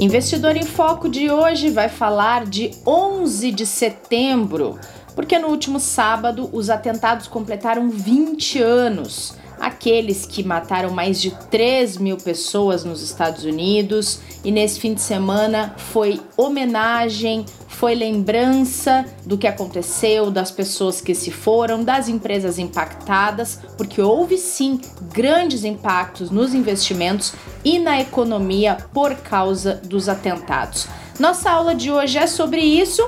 Investidor em Foco de hoje vai falar de 11 de setembro, porque no último sábado os atentados completaram 20 anos aqueles que mataram mais de 3 mil pessoas nos Estados Unidos. E nesse fim de semana foi homenagem, foi lembrança do que aconteceu, das pessoas que se foram, das empresas impactadas, porque houve sim grandes impactos nos investimentos e na economia por causa dos atentados. Nossa aula de hoje é sobre isso.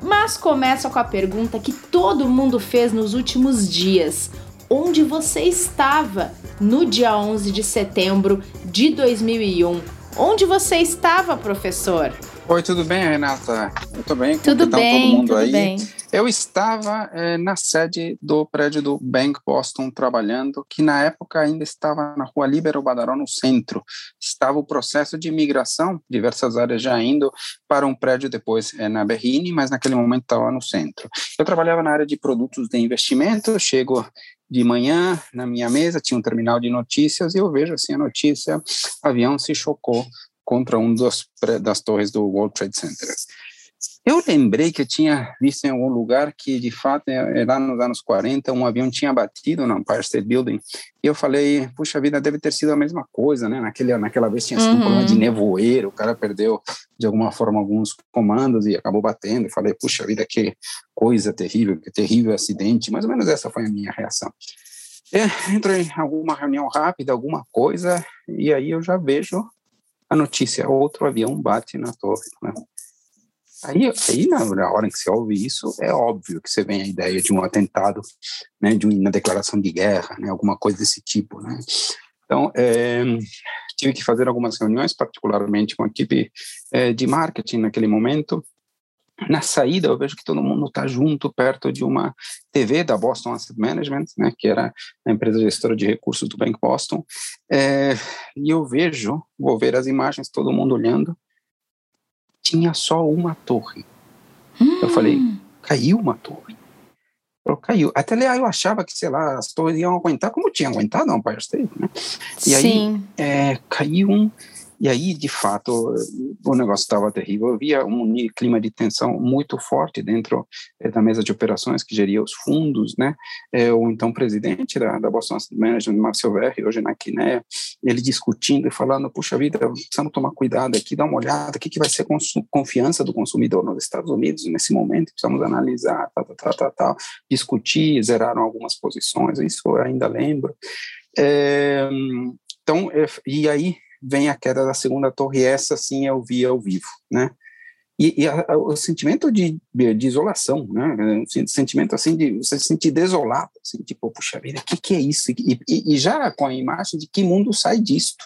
Mas começa com a pergunta que todo mundo fez nos últimos dias: onde você estava no dia 11 de setembro de 2001. Onde você estava, professor? Oi, tudo bem, Renata? Eu tô bem. Tudo bem, todo mundo tudo aí? bem. Eu estava é, na sede do prédio do Bank Boston trabalhando, que na época ainda estava na rua Líbero Badaró, no centro. Estava o processo de imigração, diversas áreas já indo para um prédio depois é, na Berrine, mas naquele momento estava no centro. Eu trabalhava na área de produtos de investimento, chego de manhã na minha mesa, tinha um terminal de notícias e eu vejo assim a notícia, avião se chocou contra um dos, das torres do World Trade Center. Eu lembrei que eu tinha visto em algum lugar que, de fato, é, é lá nos anos 40, um avião tinha batido no Empire State Building. E eu falei, puxa vida, deve ter sido a mesma coisa, né? Naquele, naquela vez tinha sido uhum. um problema de uhum. nevoeiro, o cara perdeu, de alguma forma, alguns comandos e acabou batendo. Eu falei, puxa vida, que coisa terrível, que terrível acidente. Mais ou menos essa foi a minha reação. É, entrei em alguma reunião rápida, alguma coisa, e aí eu já vejo a notícia, outro avião bate na torre. Né? Aí, aí na, na, hora que você ouve isso, é óbvio que você vem a ideia de um atentado, né, de uma declaração de guerra, né, alguma coisa desse tipo, né. Então, é, tive que fazer algumas reuniões, particularmente com a equipe é, de marketing naquele momento. Na saída, eu vejo que todo mundo está junto, perto de uma TV da Boston Asset Management, né, que era a empresa gestora de recursos do Bank Boston, é, e eu vejo, vou ver as imagens, todo mundo olhando, tinha só uma torre. Hum. Eu falei, hum. caiu uma torre. Eu, caiu. Até lá eu achava que, sei lá, as torres iam aguentar, como tinha aguentado no Empire State, né? E Sim. aí, é, caiu um e aí, de fato, o negócio estava terrível. Havia um clima de tensão muito forte dentro é, da mesa de operações que geria os fundos, né? É, o então presidente da, da Boston Asset Management, Marcel Verri, hoje na Quiné, ele discutindo e falando: puxa vida, precisamos tomar cuidado aqui, dar uma olhada, o que, que vai ser confiança do consumidor nos Estados Unidos nesse momento, precisamos analisar, tal, tal, tal, tal, discutir, zeraram algumas posições, isso eu ainda lembro. É, então, e aí vem a queda da segunda torre, essa sim eu vi ao vivo, né? E, e a, a, o sentimento de, de, isolação, né? O sentimento assim de você se sentir desolado, assim, tipo, puxa vida, o que, que é isso? E, e, e, já com a imagem de que mundo sai disto,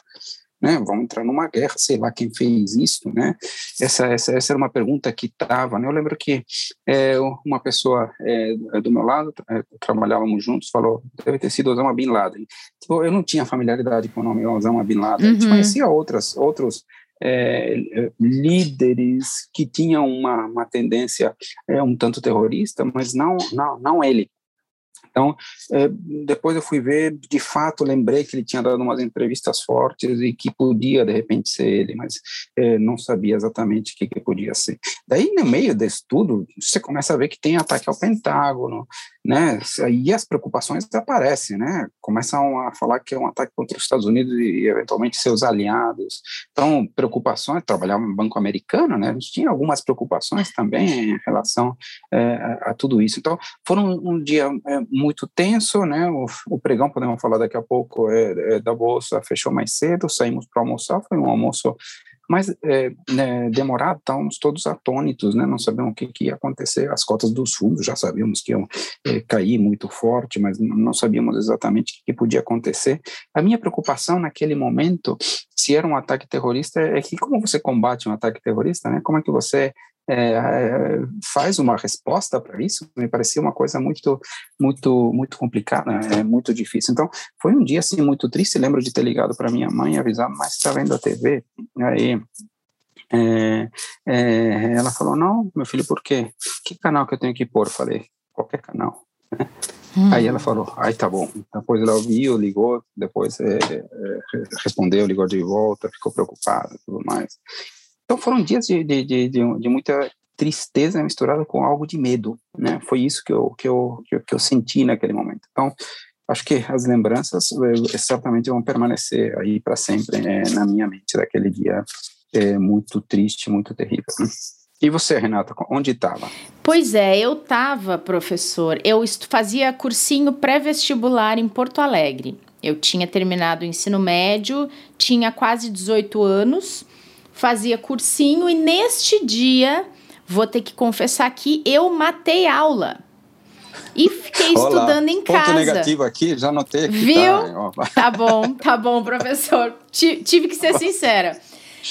né? Vamos entrar numa guerra, sei lá quem fez isso, né? Essa, essa, essa era uma pergunta que estava, né? Eu lembro que é, uma pessoa é, do meu lado, é, trabalhávamos juntos, falou, deve ter sido Osama Bin Laden. Tipo, eu não tinha familiaridade com o nome Osama Bin Laden, uhum. a gente uhum. conhecia outras, outros é, líderes que tinham uma, uma tendência é, um tanto terrorista, mas não, não, não ele. Então, é, depois eu fui ver, de fato, lembrei que ele tinha dado umas entrevistas fortes e que podia, de repente, ser ele, mas é, não sabia exatamente o que, que podia ser. Daí, no meio desse tudo, você começa a ver que tem ataque ao Pentágono, né? E as preocupações aparecem, né? Começam a falar que é um ataque contra os Estados Unidos e, eventualmente, seus aliados. Então, preocupações, trabalhava no Banco Americano, né? A gente tinha algumas preocupações também em relação é, a, a, tudo isso. Então, foram um dia é, muito tenso, né? O, o, pregão, podemos falar daqui a pouco, é, é da Bolsa fechou mais cedo, saímos para almoçar, foi um almoço mais é, né, demorado, estávamos todos atônitos, né? Não sabíamos o que, que, ia acontecer. As cotas dos fundos já sabíamos que iam é, cair muito forte, mas não sabíamos exatamente o que, podia acontecer. A minha preocupação naquele momento, se era um ataque terrorista, é que como você combate um ataque terrorista, né? Como é que você é, faz uma resposta para isso me parecia uma coisa muito muito muito complicada é muito difícil então foi um dia assim muito triste lembro de ter ligado para minha mãe avisar mas está vendo a TV aí é, é, ela falou não meu filho por quê que canal que eu tenho que pôr falei qualquer canal hum. Aí ela falou, aí tá bom. Depois ela ouviu, ligou, depois é, é, respondeu, ligou de volta, ficou preocupada tudo mais. Então foram dias de, de, de, de, muita tristeza misturada com algo de medo, né? Foi isso que eu, que eu, que eu, que eu senti naquele momento. Então, acho que as lembranças eh, certamente vão permanecer aí para sempre né, na minha mente daquele dia é, muito triste, muito terrível. Né? E você, Renata, onde estava? Pois é, eu estava, professor. Eu fazia cursinho pré-vestibular em Porto Alegre. Eu tinha terminado o ensino médio, tinha quase 18 anos, fazia cursinho e neste dia, vou ter que confessar que eu matei aula. E fiquei Olá, estudando em ponto casa. Ponto negativo aqui, já notei aqui. Viu? Tá, tá bom, tá bom, professor. Tive que ser sincera.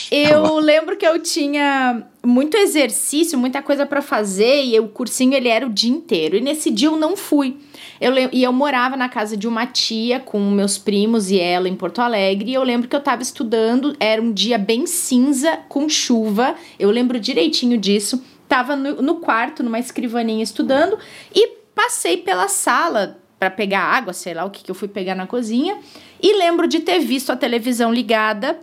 Eu lembro que eu tinha muito exercício, muita coisa para fazer e o cursinho ele era o dia inteiro. E nesse dia eu não fui. Eu, e eu morava na casa de uma tia com meus primos e ela em Porto Alegre. E eu lembro que eu estava estudando, era um dia bem cinza, com chuva. Eu lembro direitinho disso. Tava no, no quarto, numa escrivaninha estudando e passei pela sala para pegar água, sei lá o que, que eu fui pegar na cozinha. E lembro de ter visto a televisão ligada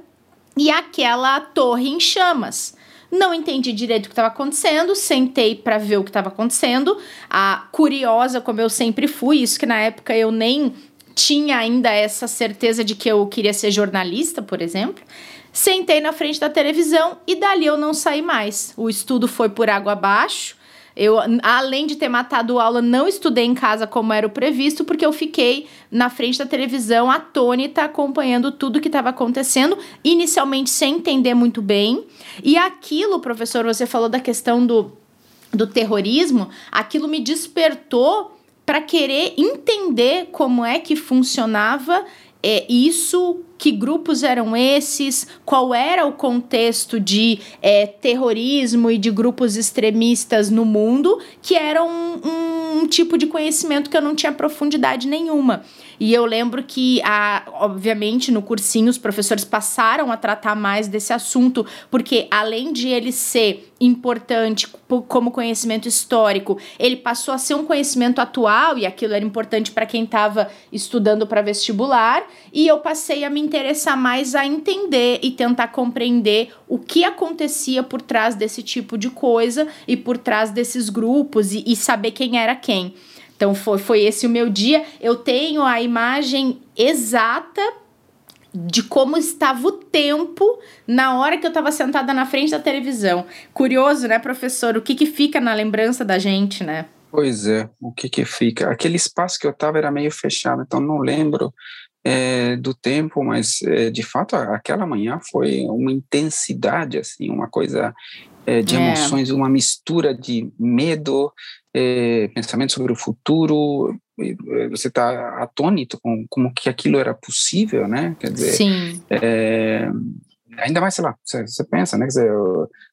e aquela torre em chamas. Não entendi direito o que estava acontecendo, sentei para ver o que estava acontecendo. A curiosa, como eu sempre fui, isso que na época eu nem tinha ainda essa certeza de que eu queria ser jornalista, por exemplo. Sentei na frente da televisão e dali eu não saí mais. O estudo foi por água abaixo. Eu, além de ter matado aula, não estudei em casa como era o previsto, porque eu fiquei na frente da televisão atônita, acompanhando tudo que estava acontecendo, inicialmente sem entender muito bem. E aquilo, professor, você falou da questão do, do terrorismo, aquilo me despertou para querer entender como é que funcionava é, isso que grupos eram esses, qual era o contexto de é, terrorismo e de grupos extremistas no mundo, que era um, um, um tipo de conhecimento que eu não tinha profundidade nenhuma. E eu lembro que, a, obviamente, no cursinho, os professores passaram a tratar mais desse assunto, porque além de ele ser importante como conhecimento histórico, ele passou a ser um conhecimento atual, e aquilo era importante para quem estava estudando para vestibular, e eu passei a me interessar mais a entender e tentar compreender o que acontecia por trás desse tipo de coisa e por trás desses grupos e, e saber quem era quem. Então foi, foi esse o meu dia. Eu tenho a imagem exata de como estava o tempo na hora que eu estava sentada na frente da televisão. Curioso, né, professor? O que, que fica na lembrança da gente, né? Pois é, o que que fica? Aquele espaço que eu estava era meio fechado, então não lembro é, do tempo, mas é, de fato aquela manhã foi uma intensidade, assim, uma coisa é, de emoções, uma mistura de medo, é, pensamento sobre o futuro, é, você está atônito com como que aquilo era possível, né? Quer dizer, Sim. É, ainda mais, sei lá, você, pensa, né? Quer dizer,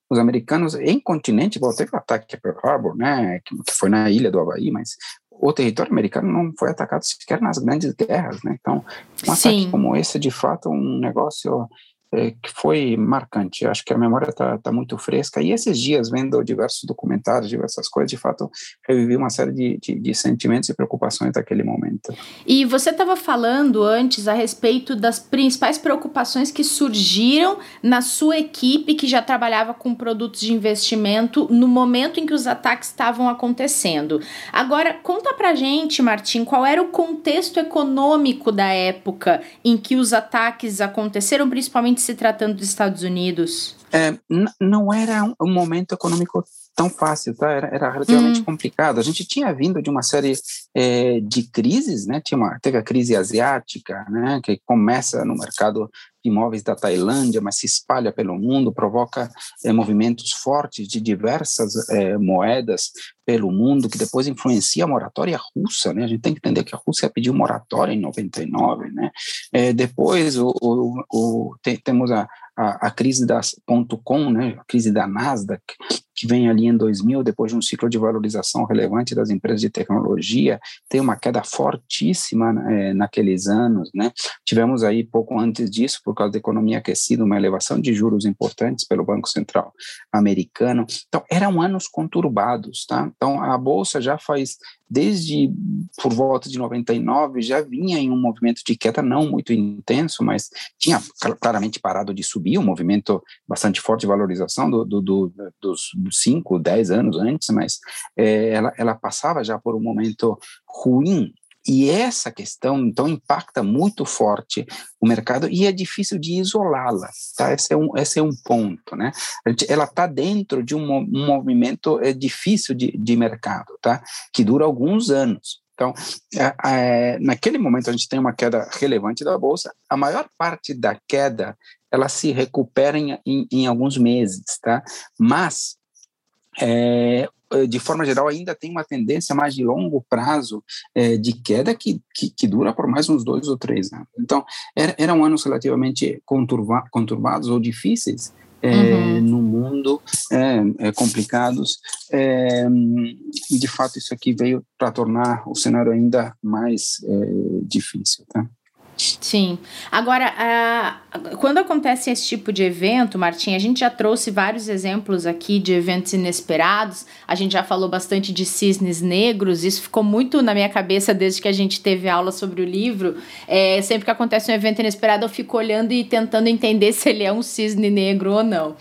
os americanos em continente, bom, teve o ataque a Pearl Harbor, né? Que, que foi na ilha do Havaí, mas o território americano não foi atacado sequer nas grandes guerras, né? Então, um Sim. ataque como esse, de fato, um negócio é, que foi marcante. Acho que a memória está tá muito fresca. E esses dias, vendo diversos documentários, diversas coisas, de fato, revivi uma série de, de, de sentimentos e preocupações daquele momento. E você estava falando antes a respeito das principais preocupações que surgiram na sua equipe que já trabalhava com produtos de investimento no momento em que os ataques estavam acontecendo. Agora, conta pra gente, Martim, qual era o contexto econômico da época em que os ataques aconteceram, principalmente se tratando dos Estados Unidos? É, não era um, um, momento econômico tão fácil, tá? Era, era relativamente hum. complicado. A gente tinha vindo de uma série é, de crises, né? Tinha uma, teve a crise asiática, né? Que começa no mercado imóveis da Tailândia, mas se espalha pelo mundo, provoca é, movimentos fortes de diversas é, moedas pelo mundo, que depois influencia a moratória russa, né? A gente tem que entender que a Rússia pediu moratória em 99, né? É, depois o, o, o tem, temos a, a, a, crise das .com, né? A crise da Nasdaq, que vem ali em 2000, depois de um ciclo de valorização relevante das empresas de tecnologia, tem uma queda fortíssima é, naqueles anos, né? Tivemos aí pouco antes disso, por causa da economia aquecida, uma elevação de juros importantes pelo Banco Central americano. Então, eram anos conturbados, tá? Então, a bolsa já faz desde por volta de 99 já vinha em um movimento de queda não muito intenso, mas tinha claramente parado de subir, um movimento bastante forte de valorização do, do, do dos 5, 10 anos antes, mas é, ela, ela passava já por um momento ruim e essa questão, então, impacta muito forte o mercado e é difícil de isolá-la, tá? Esse é um, esse é um ponto, né? Ela está dentro de um, um, movimento é, difícil de, de mercado, tá? Que dura alguns anos. Então, é, é, naquele momento a gente tem uma queda relevante da bolsa. A maior parte da queda ela se recupera em, em, em alguns meses, tá? Mas é, eh, de forma geral, ainda tem uma tendência mais de longo prazo é, de queda que, que, que, dura por mais uns dois ou três anos. Então, era, eram anos relativamente conturba, conturbados ou difíceis é, uhum. no mundo, é, complicados, e de fato isso aqui veio para tornar o cenário ainda mais difícil. Tá? Sim. Agora, quando acontece esse tipo de evento, Martim, a gente já trouxe vários exemplos aqui de eventos inesperados. A gente já falou bastante de cisnes negros. Isso ficou muito na minha cabeça desde que a gente teve aula sobre o livro. É, sempre que acontece um evento inesperado, eu fico olhando e tentando entender se ele é um cisne negro ou não.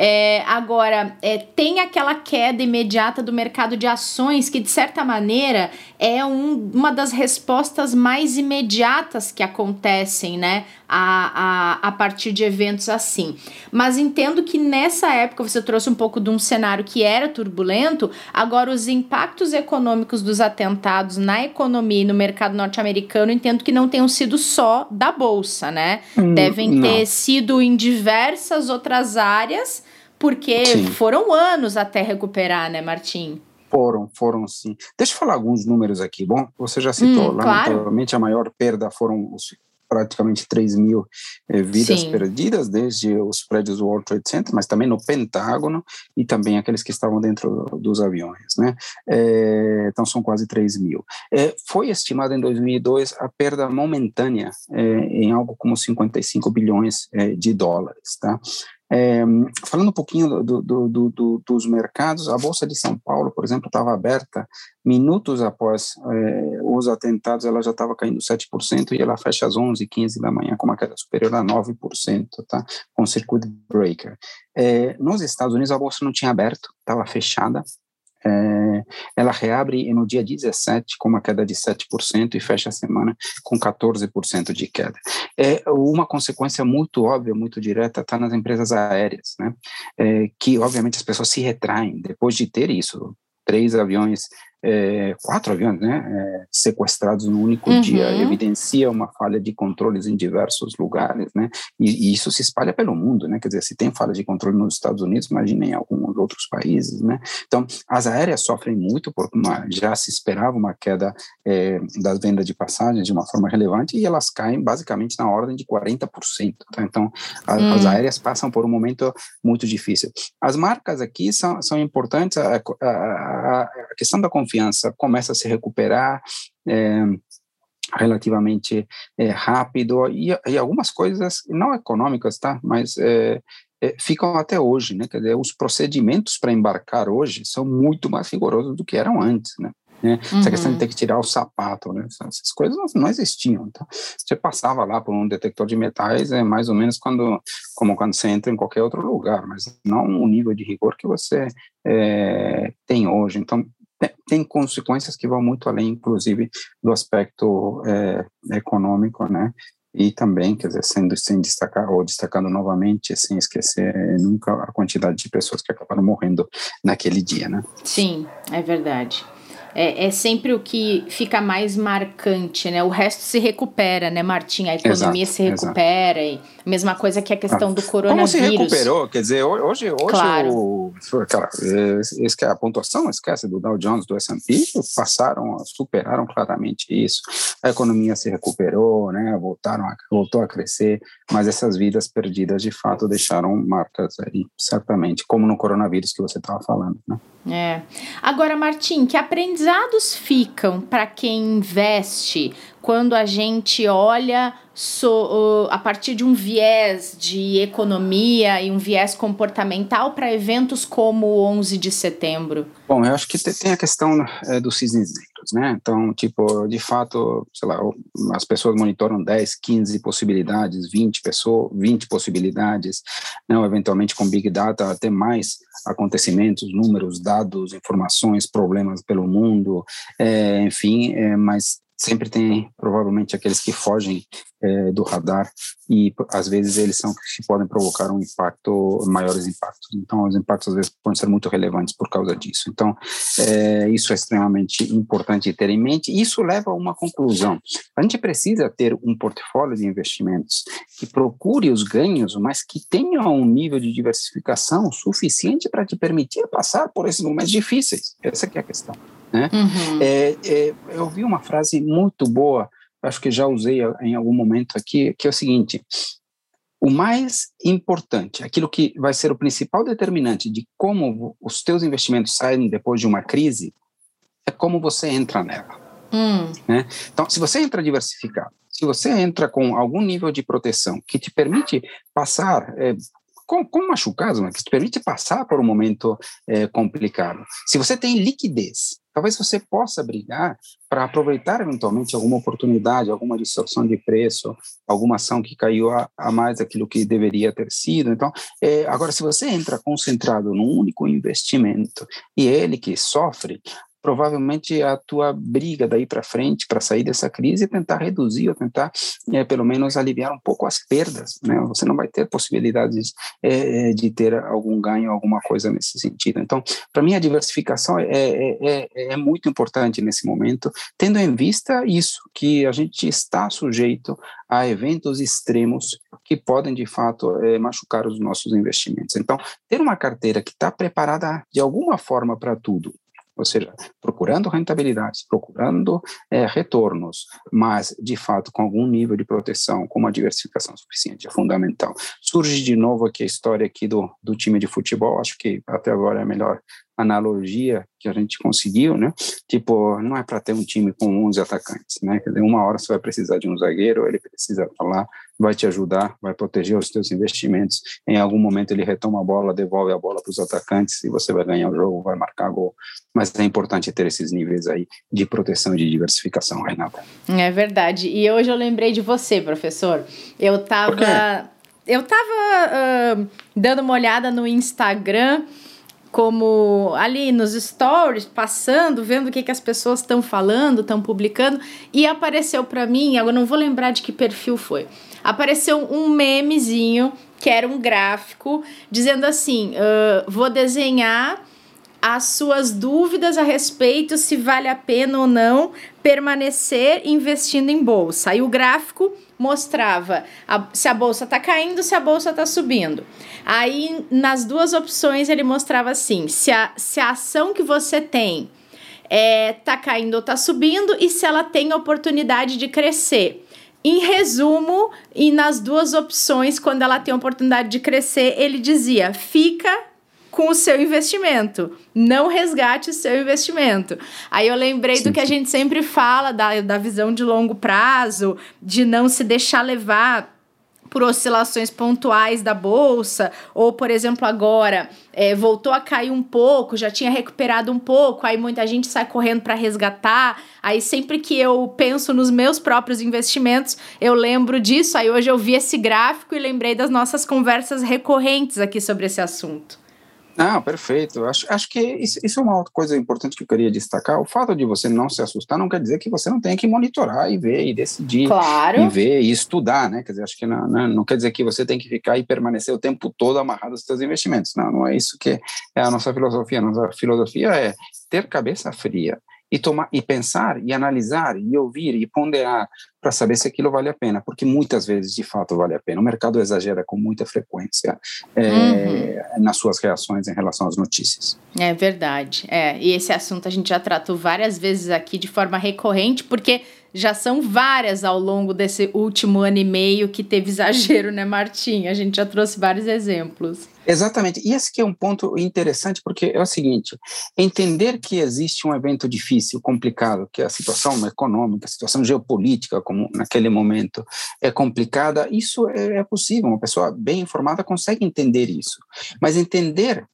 É, agora, é, tem aquela queda imediata do mercado de ações que, de certa maneira, é um, uma das respostas mais imediatas que acontecem, né? A, a, a partir de eventos assim. Mas entendo que nessa época você trouxe um pouco de um cenário que era turbulento, agora os impactos econômicos dos atentados na economia e no mercado norte-americano entendo que não tenham sido só da Bolsa, né? Hum, Devem não. ter sido em diversas outras áreas porque sim. foram anos até recuperar, né, Martim? Foram, foram sim. Deixa eu falar alguns números aqui. Bom, você já citou, hum, lamentavelmente claro. a maior perda foram os praticamente 3 mil eh, vidas Sim. perdidas, desde os prédios do World Trade Center, mas também no Pentágono e também aqueles que estavam dentro dos aviões, né? É, então são quase 3 mil. É, foi estimada em 2002 a perda momentânea é, em algo como 55 bilhões de dólares, tá? É, falando um pouquinho do, do, do, dos mercados, a Bolsa de São Paulo, por exemplo, estava aberta minutos após é, os atentados, ela já estava caindo 7% e ela fecha às 11, 15 da manhã com uma queda superior a 9%, tá? com circuit breaker. É, nos Estados Unidos, a Bolsa não tinha aberto, estava fechada, é, ela reabre no dia 17 com uma queda de 7% e fecha a semana com 14% de queda. É uma consequência muito óbvia, muito direta, está nas empresas aéreas, né? É, que obviamente as pessoas se retraem depois de ter isso, três aviões é, quatro aviões né, é, sequestrados no único uhum. dia, evidencia uma falha de controles em diversos lugares, né, e, e, isso se espalha pelo mundo, né, quer dizer, se tem falha de controle nos Estados Unidos, imaginem em alguns outros países, né, então as aéreas sofrem muito porque uma, já se esperava uma queda é, das vendas de passagens de uma forma relevante e elas caem basicamente na ordem de 40%, tá? então a, uhum. as aéreas passam por um momento muito difícil. As marcas aqui são, são importantes, a, a, a questão da confiança começa a se recuperar é, relativamente é, rápido e, e, algumas coisas não econômicas, tá? Mas é, é ficam até hoje, né? Quer dizer, os procedimentos para embarcar hoje são muito mais rigorosos do que eram antes, né? Né? Uhum. Essa questão de ter que tirar o sapato, né? essas coisas não, não existiam. Então, você passava lá por um detector de metais, é mais ou menos quando, como quando você entra em qualquer outro lugar, mas não o nível de rigor que você é, tem hoje. Então, tem consequências que vão muito além, inclusive, do aspecto é, econômico, né? E também, quer dizer, sendo sem destacar, ou destacando novamente, sem esquecer nunca a quantidade de pessoas que acabaram morrendo naquele dia, né? Sim, é verdade. É, é, sempre o que fica mais marcante, né? O resto se recupera, né, Martim? A economia exato, se recupera exato. e mesma coisa que a questão ah, do coronavírus. Como se recuperou? Quer dizer, hoje, hoje claro. o, cara, é, a pontuação, esquece do Dow Jones, do S&P, passaram, superaram claramente isso. A economia se recuperou, né? Voltaram a, voltou a crescer, mas essas vidas perdidas de fato deixaram marcas aí, certamente, como no coronavírus que você estava falando, né? É. Agora, Martim, que aprendizados ficam para quem investe quando a gente olha so, a partir de um viés de economia e um viés comportamental para eventos como o 11 de setembro? Bom, eu acho que tem a questão é, dos cisnes negros, né? Então, tipo, de fato, sei lá, as pessoas monitoram 10, 15 possibilidades, 20 pessoas, 20 possibilidades, né? Eventualmente com Big Data até mais acontecimentos, números, dados, informações, problemas pelo mundo, é, enfim, é, mas sempre tem provavelmente aqueles que fogem é, do radar e às vezes eles são que podem provocar um impacto maiores impactos. Então os impactos às vezes podem ser muito relevantes por causa disso. Então é, isso é extremamente importante ter em mente. Isso leva a uma conclusão. A gente precisa ter um portfólio de investimentos que procure os ganhos mas que tenha um nível de diversificação suficiente para te permitir passar por esses momentos difíceis. Essa é a questão né? Uhum. É, é, eu vi uma frase muito boa, acho que já usei em algum momento aqui, que é o seguinte: o mais importante, aquilo que vai ser o principal determinante de como os teus investimentos saem depois de uma crise, é como você entra nela. Hum. Né? Então, se você entra diversificado, se você entra com algum nível de proteção que te permite passar é, com, com machucados, mas que te permite passar por um momento é, complicado. Se você tem liquidez, talvez você possa brigar para aproveitar eventualmente alguma oportunidade, alguma distorção de preço, alguma ação que caiu a, a mais daquilo que deveria ter sido. Então, é, agora, se você entra concentrado num único investimento e ele que sofre, provavelmente a tua briga daí para frente para sair dessa crise é tentar reduzir ou tentar é, pelo menos aliviar um pouco as perdas, né? Você não vai ter possibilidades é, de ter algum ganho, alguma coisa nesse sentido. Então, para mim a diversificação é, é, é, é muito importante nesse momento, tendo em vista isso que a gente está sujeito a eventos extremos que podem de fato é, machucar os nossos investimentos. Então, ter uma carteira que está preparada de alguma forma para tudo, ou seja, procurando rentabilidades, procurando é, retornos, mas de fato com algum nível de proteção, com uma diversificação suficiente, é fundamental. Surge de novo aqui a história aqui do, do time de futebol, acho que até agora é a melhor analogia que a gente conseguiu, né? Tipo, não é para ter um time com 11 atacantes, né? Quer dizer, uma hora você vai precisar de um zagueiro, ele precisa estar lá, vai te ajudar, vai proteger os teus investimentos. Em algum momento ele retoma a bola, devolve a bola para os atacantes e você vai ganhar o jogo, vai marcar gol. Mas é importante ter esses níveis aí de proteção e de diversificação, Renata. É verdade. E hoje eu lembrei de você, professor. Eu tava eu tava uh, dando uma olhada no Instagram como ali nos stories, passando, vendo o que, que as pessoas estão falando, estão publicando, e apareceu para mim, eu não vou lembrar de que perfil foi, apareceu um memezinho que era um gráfico dizendo assim: uh, vou desenhar as suas dúvidas a respeito se vale a pena ou não permanecer investindo em bolsa. E o gráfico mostrava a, se a bolsa está caindo, se a bolsa está subindo. Aí, nas duas opções, ele mostrava assim: se a, se a ação que você tem é, tá caindo ou tá subindo, e se ela tem oportunidade de crescer. Em resumo, e nas duas opções, quando ela tem oportunidade de crescer, ele dizia: fica com o seu investimento. Não resgate o seu investimento. Aí eu lembrei do que a gente sempre fala da, da visão de longo prazo, de não se deixar levar por oscilações pontuais da bolsa, ou por exemplo, agora é, voltou a cair um pouco, já tinha recuperado um pouco, aí muita gente sai correndo para resgatar. Aí sempre que eu penso nos meus próprios investimentos, eu lembro disso. Aí hoje eu vi esse gráfico e lembrei das nossas conversas recorrentes aqui sobre esse assunto. Não, perfeito. Acho, acho que isso, isso, é uma outra coisa importante que eu queria destacar. O fato de você não se assustar não quer dizer que você não tenha que monitorar e ver e decidir. Claro. E ver e estudar, né? Quer dizer, acho que não, não, não, quer dizer que você tem que ficar e permanecer o tempo todo amarrado aos seus investimentos. Não, não é isso que é a nossa filosofia. A nossa filosofia é ter cabeça fria e tomar e pensar e analisar e ouvir e ponderar para saber se aquilo vale a pena, porque muitas vezes de fato vale a pena. O mercado exagera com muita frequência é, uhum. nas suas reações em relação às notícias. É verdade. É, e esse assunto a gente já tratou várias vezes aqui de forma recorrente, porque já são várias ao longo desse último ano e meio que teve exagero, né, Martim? A gente já trouxe vários exemplos. Exatamente. E esse que é um ponto interessante, porque é o seguinte: entender que existe um evento difícil, complicado, que é a situação econômica, a situação geopolítica, como naquele momento é complicada, isso é, é possível. Uma pessoa bem informada consegue entender isso. Mas entender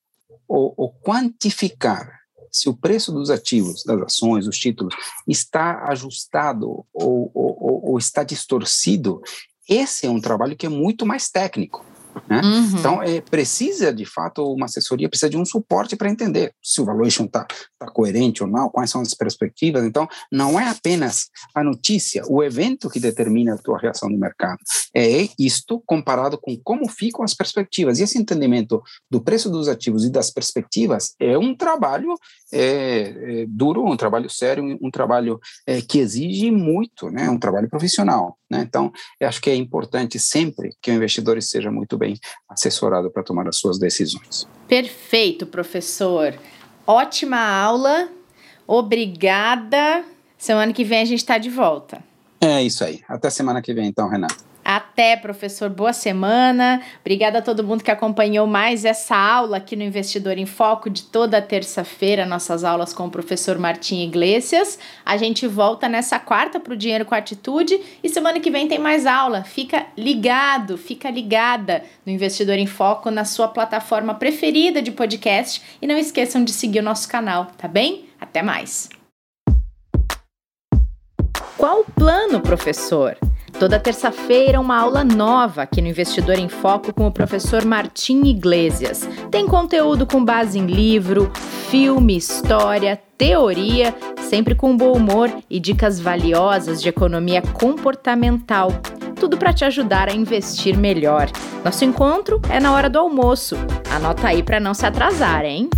ou, ou quantificar se o preço dos ativos, das ações, dos títulos, está ajustado ou, ou, ou está distorcido, esse é um trabalho que é muito mais técnico. Né? Uhum. Então, é, precisa, de fato, uma assessoria, precisa de um suporte para entender se o valuation está tá coerente ou não, quais são as perspectivas. Então, não é apenas a notícia, o evento que determina a tua reação no mercado. É isto comparado com como ficam as perspectivas. E esse entendimento do preço dos ativos e das perspectivas é um trabalho é, é duro, um trabalho sério, um, trabalho é, que exige muito, né? um trabalho profissional. Né? Então, eu acho que é importante sempre que o investidor esteja muito bem assessorado para tomar as suas decisões. Perfeito, professor. Ótima aula. Obrigada. Semana que vem a gente está de volta. É isso aí. Até semana que vem, então, Renato. Até, professor. Boa semana. Obrigada a todo mundo que acompanhou mais essa aula aqui no Investidor em Foco de toda terça-feira, nossas aulas com o professor Martim Iglesias. A gente volta nessa quarta para o Dinheiro com Atitude e semana que vem tem mais aula. Fica ligado, fica ligada no Investidor em Foco na sua plataforma preferida de podcast e não esqueçam de seguir o nosso canal, tá bem? Até mais. Qual o plano, professor? Toda terça-feira, uma aula nova aqui no Investidor em Foco com o professor Martim Iglesias. Tem conteúdo com base em livro, filme, história, teoria, sempre com bom humor e dicas valiosas de economia comportamental. Tudo para te ajudar a investir melhor. Nosso encontro é na hora do almoço. Anota aí para não se atrasar, hein?